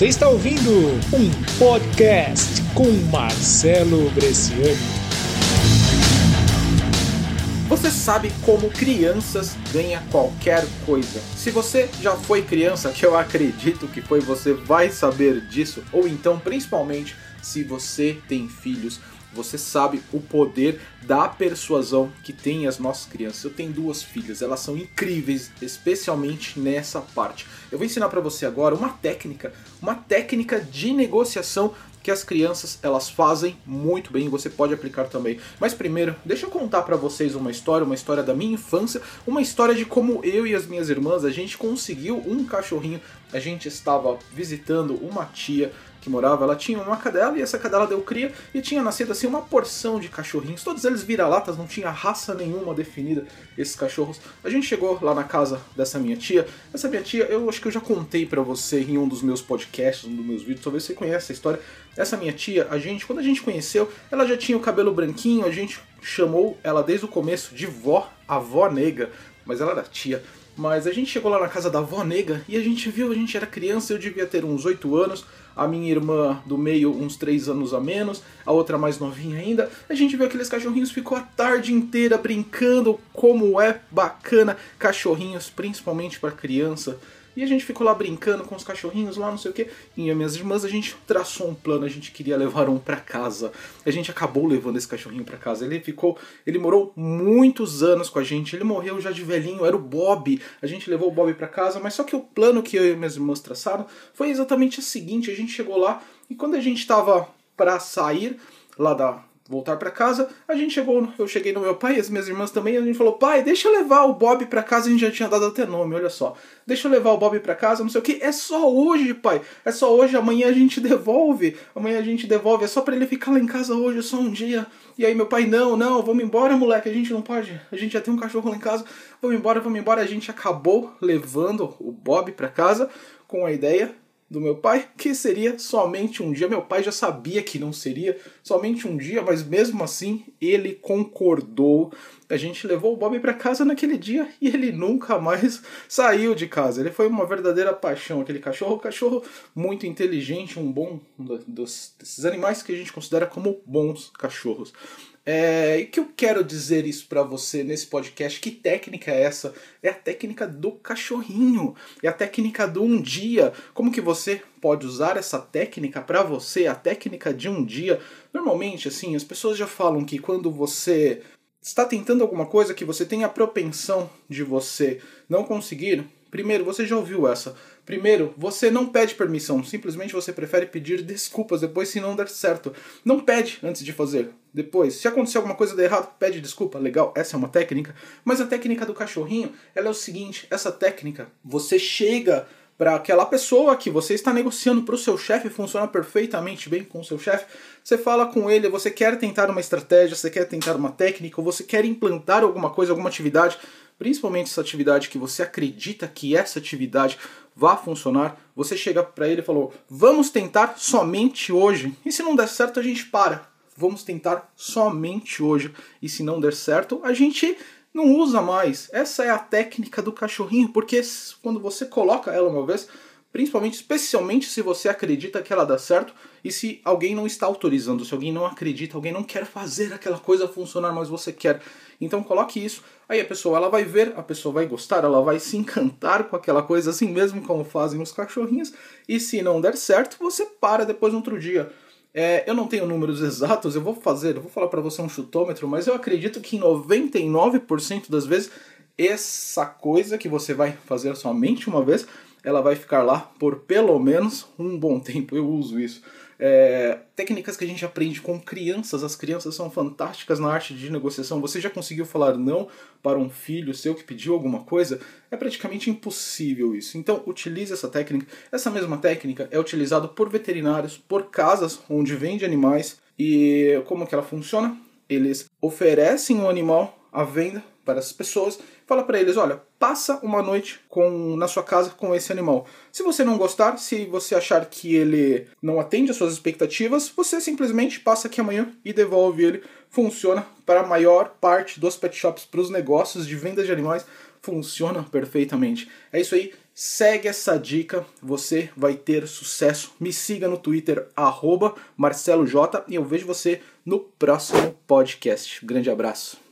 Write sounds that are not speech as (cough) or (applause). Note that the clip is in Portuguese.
Você está ouvindo um podcast com Marcelo Bresciani. Você sabe como crianças ganham qualquer coisa. Se você já foi criança, que eu acredito que foi, você vai saber disso. Ou então, principalmente, se você tem filhos, você sabe o poder da persuasão que tem as nossas crianças. Eu tenho duas filhas, elas são incríveis, especialmente nessa parte. Eu vou ensinar para você agora uma técnica, uma técnica de negociação que as crianças elas fazem muito bem, você pode aplicar também. Mas primeiro, deixa eu contar para vocês uma história, uma história da minha infância, uma história de como eu e as minhas irmãs a gente conseguiu um cachorrinho. A gente estava visitando uma tia que morava, ela tinha uma cadela e essa cadela deu cria e tinha nascido assim uma porção de cachorrinhos, todos eles vira-latas, não tinha raça nenhuma definida esses cachorros. A gente chegou lá na casa dessa minha tia. Essa minha tia, eu acho que eu já contei para você em um dos meus podcasts, um dos meus vídeos, talvez você conheça essa história. Essa minha tia, a gente, quando a gente conheceu, ela já tinha o cabelo branquinho, a gente chamou ela desde o começo de vó, avó nega, mas ela era tia. Mas a gente chegou lá na casa da avó nega e a gente viu, a gente era criança, eu devia ter uns 8 anos, a minha irmã do meio uns 3 anos a menos, a outra mais novinha ainda. A gente viu aqueles cachorrinhos, ficou a tarde inteira brincando, como é bacana cachorrinhos, principalmente para criança. E a gente ficou lá brincando com os cachorrinhos lá, não sei o que. E as minhas irmãs, a gente traçou um plano, a gente queria levar um para casa. A gente acabou levando esse cachorrinho para casa. Ele ficou, ele morou muitos anos com a gente. Ele morreu já de velhinho, era o Bob. A gente levou o Bob para casa, mas só que o plano que eu e minhas irmãs traçaram foi exatamente o seguinte: a gente chegou lá e quando a gente tava para sair lá da voltar para casa, a gente chegou, eu cheguei no meu pai e as minhas irmãs também, a gente falou: "Pai, deixa eu levar o Bob para casa", a gente já tinha dado até nome, olha só. Deixa eu levar o Bob para casa, não sei o que. É só hoje, pai. É só hoje, amanhã a gente (laughs) devolve. Amanhã a gente devolve, é só para ele ficar lá em casa hoje, é só um dia. E aí meu pai: "Não, não, vamos embora, moleque, a gente não pode. A gente já tem um cachorro lá em casa. Vamos embora, vamos embora". A gente acabou levando o Bob para casa com a ideia do meu pai, que seria somente um dia. Meu pai já sabia que não seria somente um dia, mas mesmo assim ele concordou. A gente levou o Bob para casa naquele dia e ele nunca mais (laughs) saiu de casa. Ele foi uma verdadeira paixão, aquele cachorro, cachorro muito inteligente, um bom dos, desses animais que a gente considera como bons cachorros. É, e que eu quero dizer isso para você nesse podcast? Que técnica é essa? É a técnica do cachorrinho. É a técnica do um dia. Como que você pode usar essa técnica para você? A técnica de um dia. Normalmente, assim, as pessoas já falam que quando você está tentando alguma coisa que você tem a propensão de você não conseguir, primeiro, você já ouviu essa. Primeiro, você não pede permissão, simplesmente você prefere pedir desculpas depois se não der certo. Não pede antes de fazer. Depois, se acontecer alguma coisa de errado, pede desculpa. Legal, essa é uma técnica. Mas a técnica do cachorrinho, ela é o seguinte, essa técnica, você chega para aquela pessoa que você está negociando para o seu chefe, funciona perfeitamente bem com o seu chefe. Você fala com ele, você quer tentar uma estratégia, você quer tentar uma técnica, ou você quer implantar alguma coisa, alguma atividade, principalmente essa atividade que você acredita que essa atividade vá funcionar, você chega para ele e falou: "Vamos tentar somente hoje". E se não der certo, a gente para. Vamos tentar somente hoje. E se não der certo, a gente não usa mais. Essa é a técnica do cachorrinho, porque quando você coloca ela uma vez, principalmente, especialmente se você acredita que ela dá certo e se alguém não está autorizando, se alguém não acredita, alguém não quer fazer aquela coisa funcionar, mas você quer. Então coloque isso. Aí a pessoa ela vai ver, a pessoa vai gostar, ela vai se encantar com aquela coisa assim mesmo como fazem os cachorrinhos. E se não der certo, você para depois no outro dia. É, eu não tenho números (laughs) exatos, eu vou fazer, eu vou falar para você um chutômetro, mas eu acredito que em 99% das vezes essa coisa que você vai fazer somente uma vez, ela vai ficar lá por pelo menos um bom tempo. Eu uso isso. É, técnicas que a gente aprende com crianças, as crianças são fantásticas na arte de negociação. Você já conseguiu falar não para um filho seu que pediu alguma coisa? É praticamente impossível isso. Então, utilize essa técnica. Essa mesma técnica é utilizada por veterinários, por casas onde vende animais. E como que ela funciona? Eles oferecem o um animal à venda para as pessoas, fala para eles, olha, passa uma noite com na sua casa com esse animal. Se você não gostar, se você achar que ele não atende às suas expectativas, você simplesmente passa aqui amanhã e devolve ele. Funciona para a maior parte dos pet shops, para os negócios de venda de animais, funcionam perfeitamente. É isso aí. Segue essa dica, você vai ter sucesso. Me siga no Twitter, MarceloJ, e eu vejo você no próximo podcast. Grande abraço.